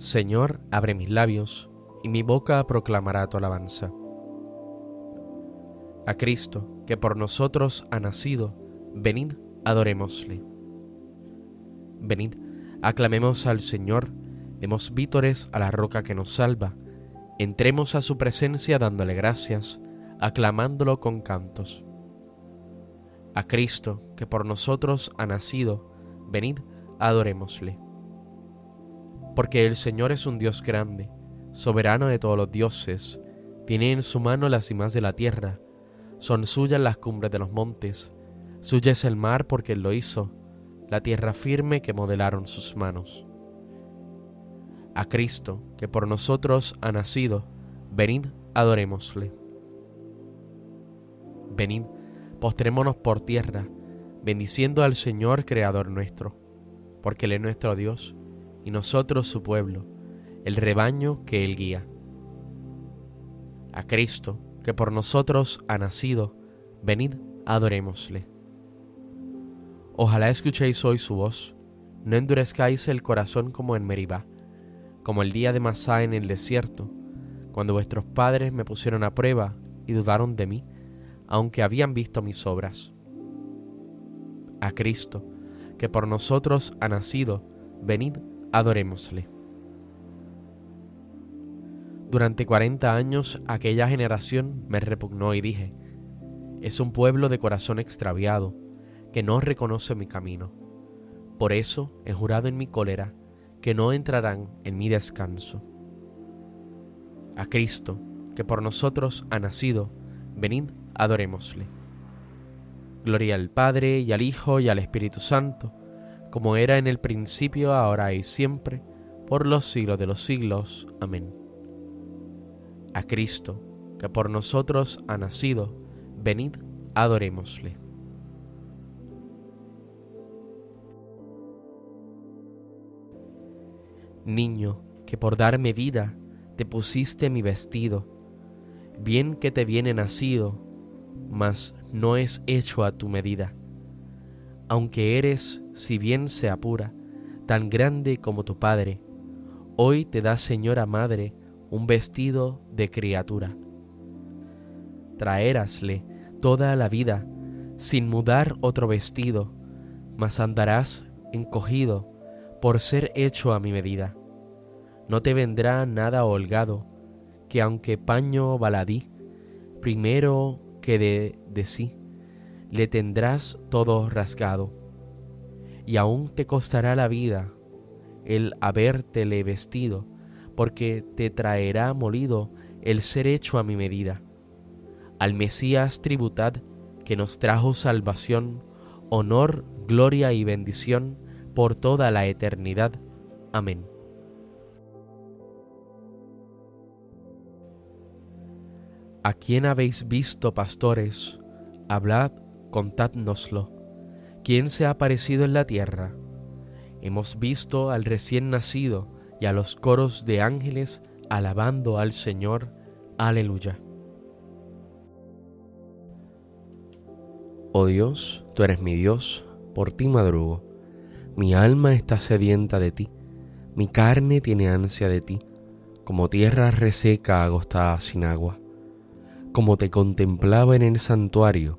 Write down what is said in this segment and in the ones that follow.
Señor, abre mis labios, y mi boca proclamará tu alabanza. A Cristo, que por nosotros ha nacido, venid, adorémosle. Venid, aclamemos al Señor, demos vítores a la roca que nos salva, entremos a su presencia dándole gracias, aclamándolo con cantos. A Cristo, que por nosotros ha nacido, venid, adorémosle porque el Señor es un Dios grande, soberano de todos los dioses, tiene en su mano las cimas de la tierra, son suyas las cumbres de los montes, suya es el mar porque Él lo hizo, la tierra firme que modelaron sus manos. A Cristo, que por nosotros ha nacido, venid, adorémosle. Venid, postrémonos por tierra, bendiciendo al Señor Creador nuestro, porque Él es nuestro Dios y nosotros su pueblo, el rebaño que Él guía. A Cristo, que por nosotros ha nacido, venid, adorémosle. Ojalá escuchéis hoy su voz, no endurezcáis el corazón como en Meribá, como el día de Masá en el desierto, cuando vuestros padres me pusieron a prueba y dudaron de mí, aunque habían visto mis obras. A Cristo, que por nosotros ha nacido, venid, adorémosle. Durante cuarenta años aquella generación me repugnó y dije, es un pueblo de corazón extraviado, que no reconoce mi camino. Por eso he jurado en mi cólera que no entrarán en mi descanso. A Cristo, que por nosotros ha nacido, venid, adorémosle. Gloria al Padre y al Hijo y al Espíritu Santo, como era en el principio, ahora y siempre, por los siglos de los siglos. Amén. A Cristo, que por nosotros ha nacido, venid, adorémosle. Niño, que por darme vida te pusiste mi vestido, bien que te viene nacido, mas no es hecho a tu medida aunque eres, si bien se apura, tan grande como tu Padre, hoy te da Señora Madre un vestido de criatura. Traérasle toda la vida sin mudar otro vestido, mas andarás encogido por ser hecho a mi medida. No te vendrá nada holgado, que aunque paño baladí, primero que de, de sí, le tendrás todo rasgado, y aún te costará la vida el habértele vestido, porque te traerá molido el ser hecho a mi medida. Al Mesías tributad, que nos trajo salvación, honor, gloria y bendición por toda la eternidad. Amén. ¿A quién habéis visto, pastores? Hablad contádnoslo. ¿Quién se ha aparecido en la tierra? Hemos visto al recién nacido y a los coros de ángeles alabando al Señor. Aleluya. Oh Dios, tú eres mi Dios, por ti madrugo. Mi alma está sedienta de ti, mi carne tiene ansia de ti, como tierra reseca agostada sin agua. Como te contemplaba en el santuario,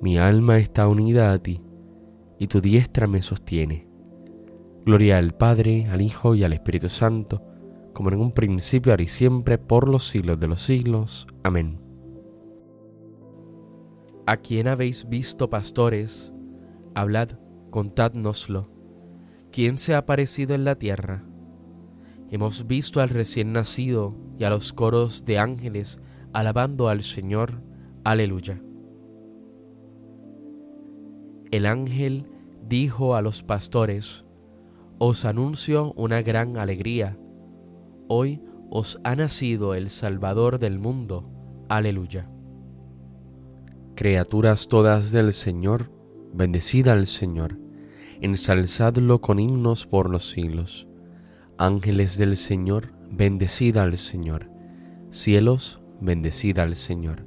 mi alma está unida a ti, y tu diestra me sostiene. Gloria al Padre, al Hijo y al Espíritu Santo, como en un principio, ahora y siempre, por los siglos de los siglos. Amén. ¿A quién habéis visto, pastores? Hablad, contádnoslo. ¿Quién se ha aparecido en la tierra? Hemos visto al recién nacido y a los coros de ángeles alabando al Señor. Aleluya el ángel dijo a los pastores, Os anuncio una gran alegría. Hoy os ha nacido el Salvador del mundo. Aleluya. Criaturas todas del Señor, bendecida al Señor, ensalzadlo con himnos por los siglos. Ángeles del Señor, bendecida al Señor. Cielos, bendecida al Señor.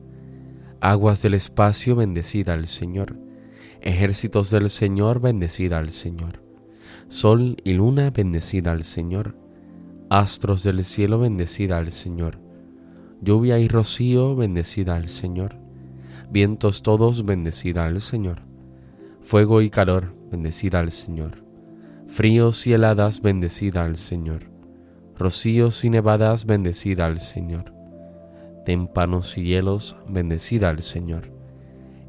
Aguas del espacio, bendecida al Señor. Ejércitos del Señor, bendecida al Señor. Sol y luna, bendecida al Señor Astros del cielo, bendecida al Señor. Lluvia y rocío, bendecida al Señor. Vientos todos, bendecida al Señor. Fuego y calor, bendecida al Señor. Fríos y heladas, bendecida al Señor. Rocíos y nevadas, bendecida al Señor. Témpanos y hielos, bendecida al Señor.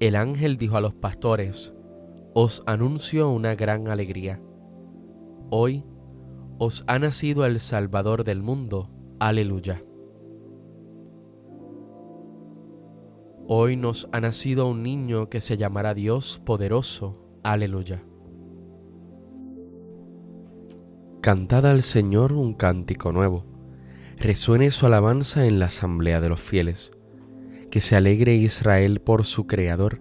El ángel dijo a los pastores, Os anuncio una gran alegría Hoy os ha nacido el Salvador del mundo. Aleluya. Hoy nos ha nacido un niño que se llamará Dios poderoso. Aleluya. Cantad al Señor un cántico nuevo. Resuene su alabanza en la asamblea de los fieles. Que se alegre Israel por su Creador,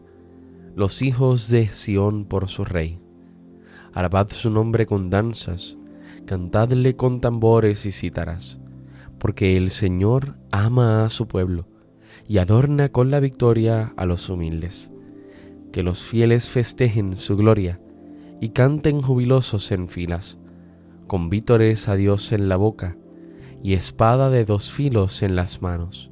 los hijos de Sión por su Rey. Alabad su nombre con danzas, cantadle con tambores y cítaras, porque el Señor ama a su pueblo y adorna con la victoria a los humildes. Que los fieles festejen su gloria y canten jubilosos en filas, con vítores a Dios en la boca y espada de dos filos en las manos,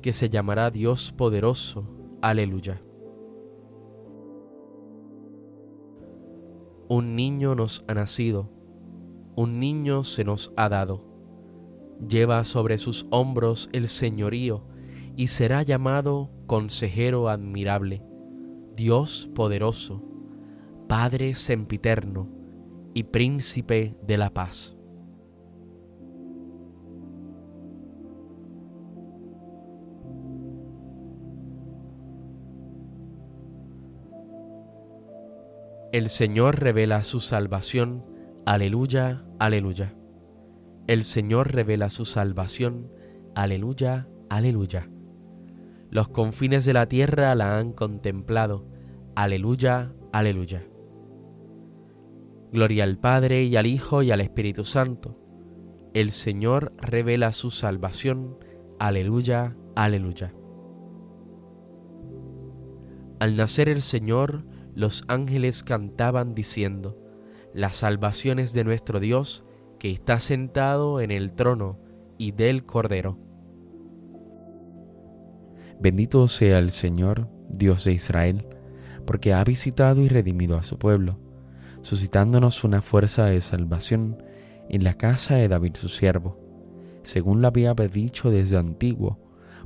que se llamará Dios poderoso. Aleluya. Un niño nos ha nacido, un niño se nos ha dado. Lleva sobre sus hombros el señorío y será llamado Consejero admirable, Dios poderoso, Padre sempiterno y Príncipe de la paz. El Señor revela su salvación. Aleluya, aleluya. El Señor revela su salvación. Aleluya, aleluya. Los confines de la tierra la han contemplado. Aleluya, aleluya. Gloria al Padre y al Hijo y al Espíritu Santo. El Señor revela su salvación. Aleluya, aleluya. Al nacer el Señor, los ángeles cantaban diciendo, La salvación es de nuestro Dios que está sentado en el trono y del Cordero. Bendito sea el Señor, Dios de Israel, porque ha visitado y redimido a su pueblo, suscitándonos una fuerza de salvación en la casa de David su siervo, según lo había dicho desde antiguo,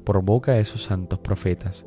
por boca de sus santos profetas.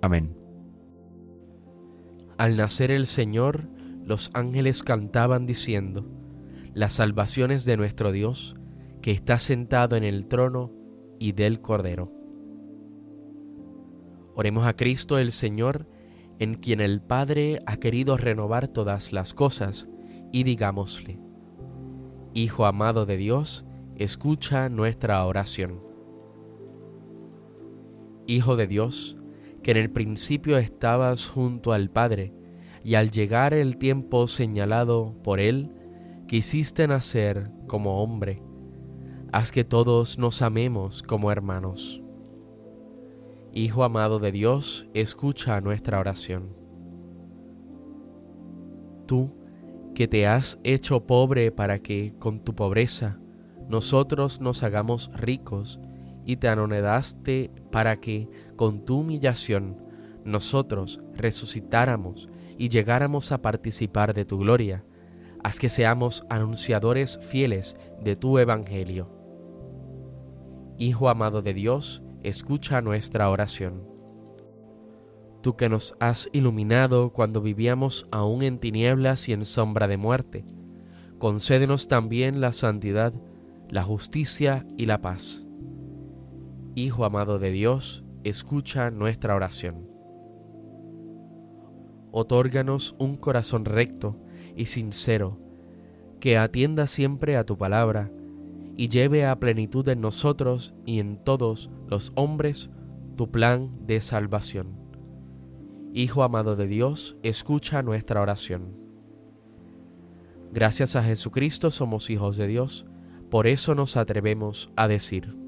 Amén. Al nacer el Señor, los ángeles cantaban diciendo, las salvaciones de nuestro Dios, que está sentado en el trono y del Cordero. Oremos a Cristo el Señor, en quien el Padre ha querido renovar todas las cosas, y digámosle, Hijo amado de Dios, escucha nuestra oración. Hijo de Dios, que en el principio estabas junto al Padre, y al llegar el tiempo señalado por Él, quisiste nacer como hombre haz que todos nos amemos como hermanos. Hijo amado de Dios, escucha nuestra oración. Tú, que te has hecho pobre para que, con tu pobreza, nosotros nos hagamos ricos, y te anonedaste para que, con tu humillación, nosotros resucitáramos y llegáramos a participar de tu gloria, haz que seamos anunciadores fieles de tu Evangelio Hijo amado de Dios, escucha nuestra oración. Tú que nos has iluminado cuando vivíamos aún en tinieblas y en sombra de muerte, concédenos también la santidad, la justicia y la paz. Hijo amado de Dios, escucha nuestra oración. Otórganos un corazón recto y sincero, que atienda siempre a tu palabra, y lleve a plenitud en nosotros y en todos los hombres tu plan de salvación. Hijo amado de Dios, escucha nuestra oración. Gracias a Jesucristo somos hijos de Dios, por eso nos atrevemos a decir,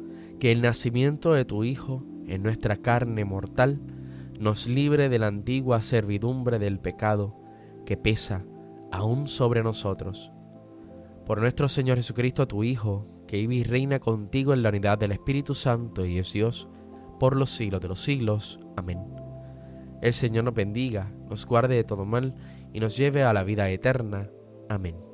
que el nacimiento de tu Hijo en nuestra carne mortal nos libre de la antigua servidumbre del pecado que pesa aún sobre nosotros por nuestro Señor Jesucristo, tu Hijo, que vive y reina contigo en la unidad del Espíritu Santo y es Dios, por los siglos de los siglos. Amén. El Señor nos bendiga, nos guarde de todo mal y nos lleve a la vida eterna. Amén.